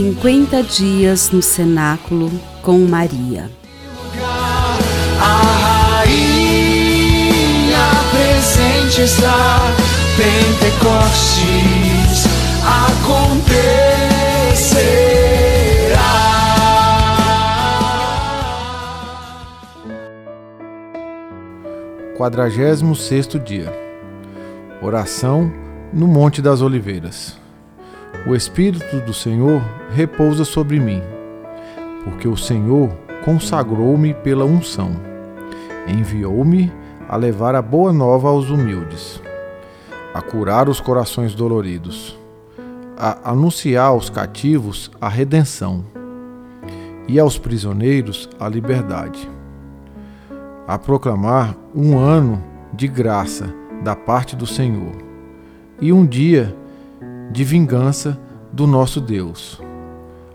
50 dias no cenáculo com Maria. A rainha presente está, Pentecostes acontecerá. Quadragésimo sexto dia. Oração no Monte das Oliveiras. O Espírito do Senhor repousa sobre mim, porque o Senhor consagrou-me pela unção. Enviou-me a levar a boa nova aos humildes, a curar os corações doloridos, a anunciar aos cativos a redenção e aos prisioneiros a liberdade, a proclamar um ano de graça da parte do Senhor e um dia de vingança do nosso Deus,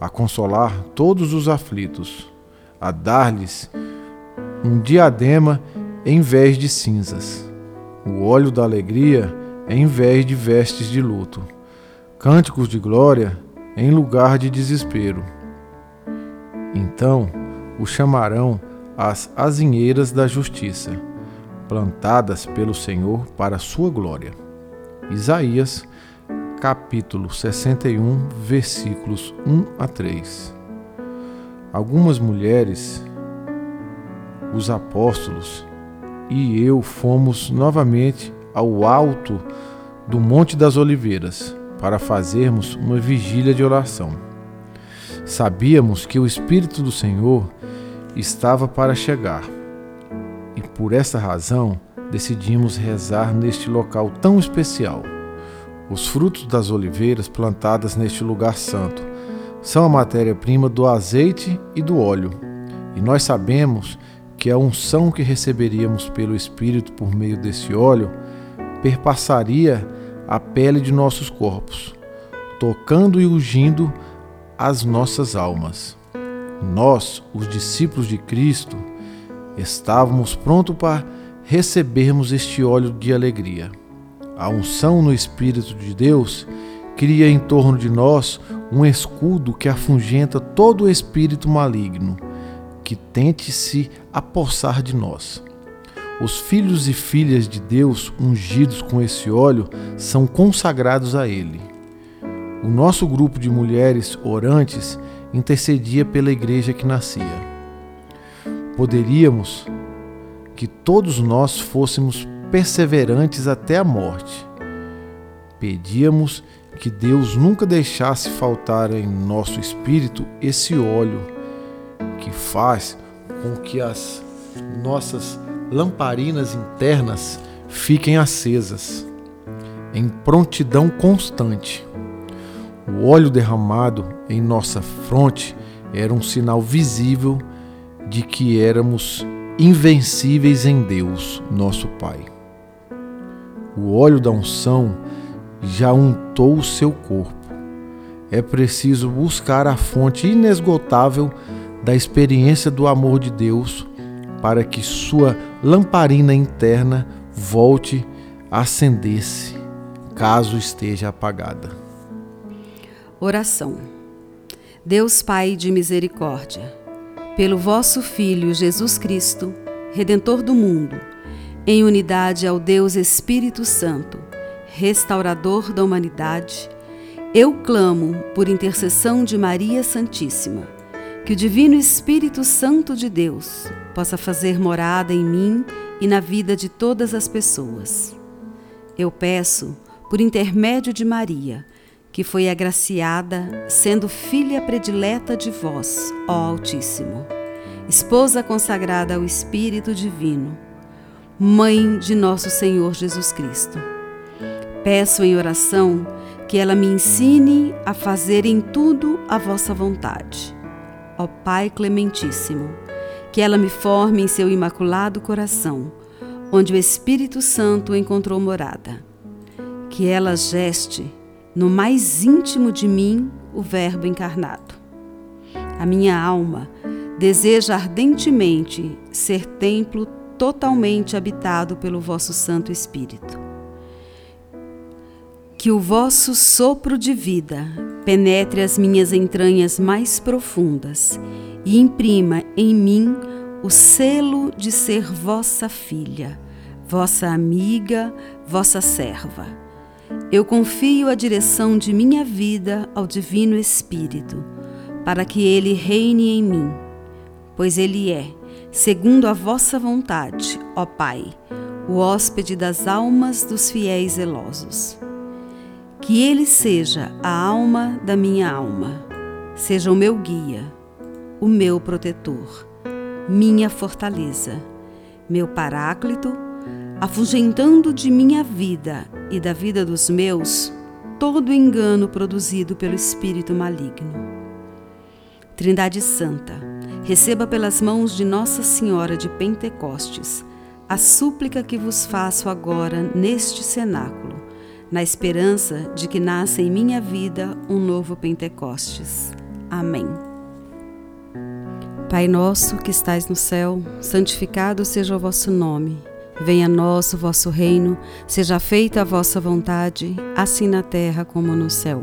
a consolar todos os aflitos, a dar-lhes um diadema em vez de cinzas, o óleo da alegria em vez de vestes de luto, cânticos de glória em lugar de desespero. Então o chamarão as azinheiras da justiça, plantadas pelo Senhor para sua glória. Isaías capítulo 61, versículos 1 a 3. Algumas mulheres, os apóstolos e eu fomos novamente ao alto do Monte das Oliveiras para fazermos uma vigília de oração. Sabíamos que o Espírito do Senhor estava para chegar e por essa razão decidimos rezar neste local tão especial. Os frutos das oliveiras plantadas neste lugar santo são a matéria-prima do azeite e do óleo, e nós sabemos que a unção que receberíamos pelo Espírito por meio desse óleo perpassaria a pele de nossos corpos, tocando e ungindo as nossas almas. Nós, os discípulos de Cristo, estávamos prontos para recebermos este óleo de alegria. A unção no Espírito de Deus cria em torno de nós um escudo que afugenta todo o espírito maligno que tente se apossar de nós. Os filhos e filhas de Deus ungidos com esse óleo são consagrados a Ele. O nosso grupo de mulheres orantes intercedia pela igreja que nascia. Poderíamos que todos nós fôssemos perseverantes até a morte. Pedíamos que Deus nunca deixasse faltar em nosso espírito esse óleo que faz com que as nossas lamparinas internas fiquem acesas, em prontidão constante. O óleo derramado em nossa fronte era um sinal visível de que éramos invencíveis em Deus, nosso Pai. O óleo da unção já untou o seu corpo. É preciso buscar a fonte inesgotável da experiência do amor de Deus para que sua lamparina interna volte a acender-se, caso esteja apagada. Oração. Deus Pai de misericórdia, pelo vosso Filho Jesus Cristo, Redentor do mundo, em unidade ao Deus Espírito Santo, restaurador da humanidade, eu clamo por intercessão de Maria Santíssima, que o Divino Espírito Santo de Deus possa fazer morada em mim e na vida de todas as pessoas. Eu peço, por intermédio de Maria, que foi agraciada, sendo filha predileta de vós, ó Altíssimo, esposa consagrada ao Espírito Divino Mãe de nosso Senhor Jesus Cristo. Peço em oração que ela me ensine a fazer em tudo a vossa vontade. Ó Pai Clementíssimo, que ela me forme em seu imaculado coração, onde o Espírito Santo encontrou morada. Que ela geste no mais íntimo de mim o Verbo encarnado. A minha alma deseja ardentemente ser templo totalmente habitado pelo vosso Santo Espírito. Que o vosso sopro de vida penetre as minhas entranhas mais profundas e imprima em mim o selo de ser vossa filha, vossa amiga, vossa serva. Eu confio a direção de minha vida ao Divino Espírito, para que ele reine em mim, pois ele é, segundo a vossa vontade, ó Pai, o hóspede das almas dos fiéis zelosos. Que ele seja a alma da minha alma, seja o meu guia, o meu protetor, minha fortaleza, meu paráclito, afugentando de minha vida e da vida dos meus todo engano produzido pelo espírito maligno. Trindade Santa, receba pelas mãos de Nossa Senhora de Pentecostes a súplica que vos faço agora neste cenáculo na esperança de que nasça em minha vida um novo Pentecostes. Amém. Pai nosso que estais no céu, santificado seja o vosso nome. Venha a nós o vosso reino, seja feita a vossa vontade, assim na terra como no céu.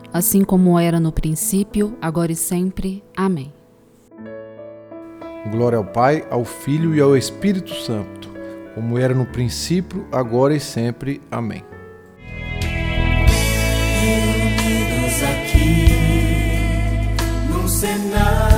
assim como era no princípio, agora e sempre. Amém. Glória ao Pai, ao Filho e ao Espírito Santo, como era no princípio, agora e sempre. Amém. Reunidos aqui, cenário